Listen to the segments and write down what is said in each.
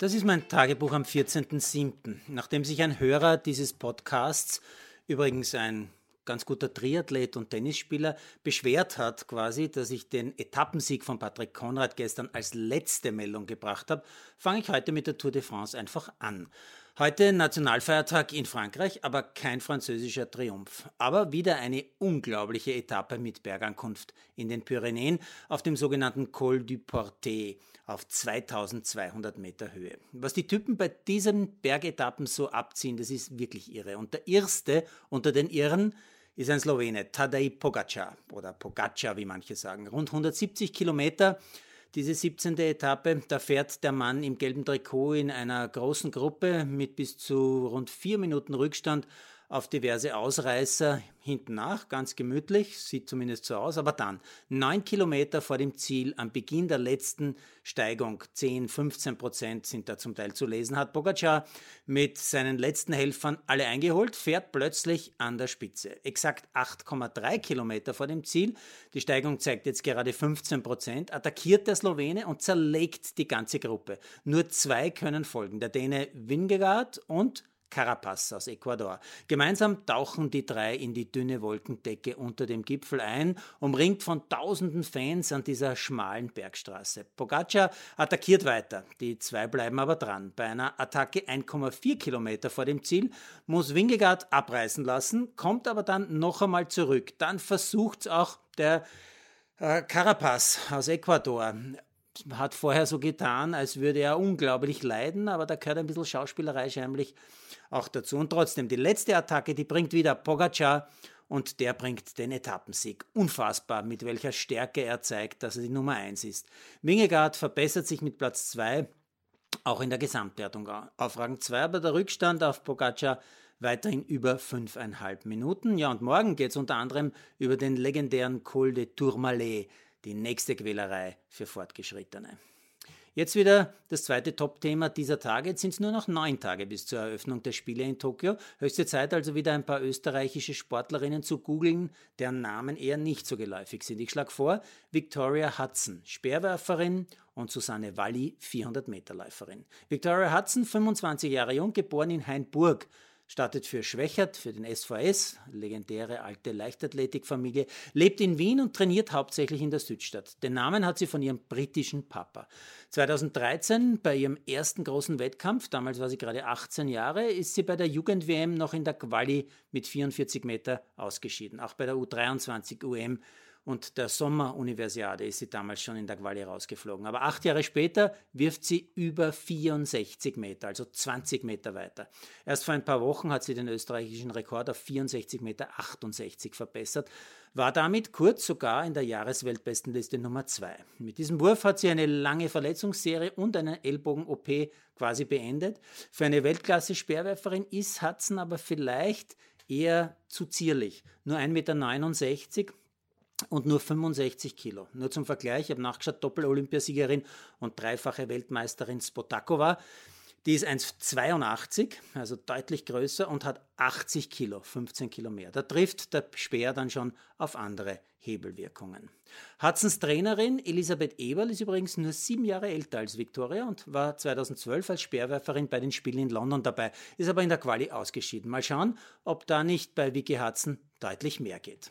Das ist mein Tagebuch am 14.07. Nachdem sich ein Hörer dieses Podcasts, übrigens ein ganz guter Triathlet und Tennisspieler, beschwert hat quasi, dass ich den Etappensieg von Patrick Konrad gestern als letzte Meldung gebracht habe, fange ich heute mit der Tour de France einfach an. Heute Nationalfeiertag in Frankreich, aber kein französischer Triumph. Aber wieder eine unglaubliche Etappe mit Bergankunft in den Pyrenäen auf dem sogenannten Col du Portet auf 2200 Meter Höhe. Was die Typen bei diesen Bergetappen so abziehen, das ist wirklich irre. Und der erste unter den Irren ist ein Slowene, Tadej Pogacar oder Pogacar, wie manche sagen. Rund 170 Kilometer diese 17. Etappe, da fährt der Mann im gelben Trikot in einer großen Gruppe mit bis zu rund vier Minuten Rückstand auf diverse Ausreißer hinten nach, ganz gemütlich, sieht zumindest so aus, aber dann, neun Kilometer vor dem Ziel, am Beginn der letzten Steigung, 10, 15 Prozent sind da zum Teil zu lesen, hat Pogacar mit seinen letzten Helfern alle eingeholt, fährt plötzlich an der Spitze. Exakt 8,3 Kilometer vor dem Ziel, die Steigung zeigt jetzt gerade 15 Prozent, attackiert der Slowene und zerlegt die ganze Gruppe. Nur zwei können folgen, der Däne Wingegaard und Carapaz aus Ecuador. Gemeinsam tauchen die drei in die dünne Wolkendecke unter dem Gipfel ein, umringt von tausenden Fans an dieser schmalen Bergstraße. Pogacar attackiert weiter, die zwei bleiben aber dran. Bei einer Attacke 1,4 Kilometer vor dem Ziel muss Wingegaard abreißen lassen, kommt aber dann noch einmal zurück. Dann versucht auch der äh, Carapaz aus Ecuador hat vorher so getan, als würde er unglaublich leiden, aber da gehört ein bisschen Schauspielerei scheinbar auch dazu. Und trotzdem, die letzte Attacke, die bringt wieder Pogacar und der bringt den Etappensieg. Unfassbar, mit welcher Stärke er zeigt, dass er die Nummer 1 ist. Wingegaard verbessert sich mit Platz 2 auch in der Gesamtwertung auf Rang 2, aber der Rückstand auf Pogacar weiterhin über fünfeinhalb Minuten. Ja, und morgen geht es unter anderem über den legendären Col de Tourmalet, die nächste Quälerei für Fortgeschrittene. Jetzt wieder das zweite Top-Thema dieser Tage. Jetzt sind es nur noch neun Tage bis zur Eröffnung der Spiele in Tokio. Höchste Zeit also wieder ein paar österreichische Sportlerinnen zu googeln, deren Namen eher nicht so geläufig sind. Ich schlage vor, Victoria Hudson, Speerwerferin und Susanne Walli, 400-Meter-Läuferin. Victoria Hudson, 25 Jahre jung, geboren in Hainburg, startet für Schwächert, für den SVS, legendäre alte Leichtathletikfamilie, lebt in Wien und trainiert hauptsächlich in der Südstadt. Den Namen hat sie von ihrem britischen Papa. 2013, bei ihrem ersten großen Wettkampf, damals war sie gerade 18 Jahre, ist sie bei der Jugend-WM noch in der Quali mit 44 Meter ausgeschieden. Auch bei der U23 UM und der Sommeruniversiade ist sie damals schon in der Quali rausgeflogen. Aber acht Jahre später wirft sie über 64 Meter, also 20 Meter weiter. Erst vor ein paar Wochen hat sie den österreichischen Rekord auf 64 Meter 68 verbessert, war damit kurz sogar in der Jahresweltbestenliste Nummer 2. Mit diesem Wurf hat sie eine lange Verletzungsserie und eine Ellbogen-OP quasi beendet. Für eine Weltklasse-Speerwerferin ist Hudson aber vielleicht eher zu zierlich. Nur 1,69 Meter und nur 65 Kilo. Nur zum Vergleich, ich habe nachgeschaut, Doppel-Olympiasiegerin und dreifache Weltmeisterin Spotakova. Die ist 1,82, also deutlich größer und hat 80 Kilo, 15 Kilo mehr. Da trifft der Speer dann schon auf andere Hebelwirkungen. Hudsons Trainerin Elisabeth Eberl ist übrigens nur sieben Jahre älter als Victoria und war 2012 als Speerwerferin bei den Spielen in London dabei, ist aber in der Quali ausgeschieden. Mal schauen, ob da nicht bei Vicky Hudson deutlich mehr geht.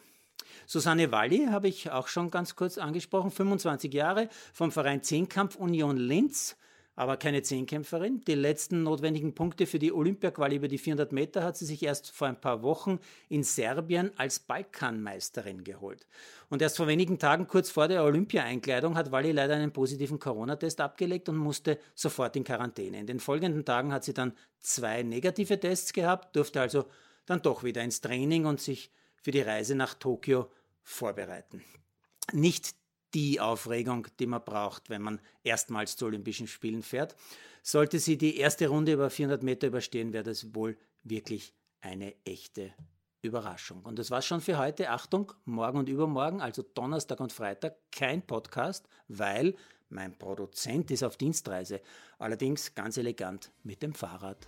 Susanne Walli habe ich auch schon ganz kurz angesprochen, 25 Jahre vom Verein Zehnkampf Union Linz, aber keine Zehnkämpferin. Die letzten notwendigen Punkte für die Olympiaquali über die 400 Meter hat sie sich erst vor ein paar Wochen in Serbien als Balkanmeisterin geholt. Und erst vor wenigen Tagen, kurz vor der Olympia-Einkleidung, hat Walli leider einen positiven Corona-Test abgelegt und musste sofort in Quarantäne. In den folgenden Tagen hat sie dann zwei negative Tests gehabt, durfte also dann doch wieder ins Training und sich für die Reise nach Tokio vorbereiten. Nicht die Aufregung, die man braucht, wenn man erstmals zu Olympischen Spielen fährt. Sollte sie die erste Runde über 400 Meter überstehen, wäre das wohl wirklich eine echte Überraschung. Und das war's schon für heute. Achtung, morgen und übermorgen, also Donnerstag und Freitag, kein Podcast, weil mein Produzent ist auf Dienstreise. Allerdings ganz elegant mit dem Fahrrad.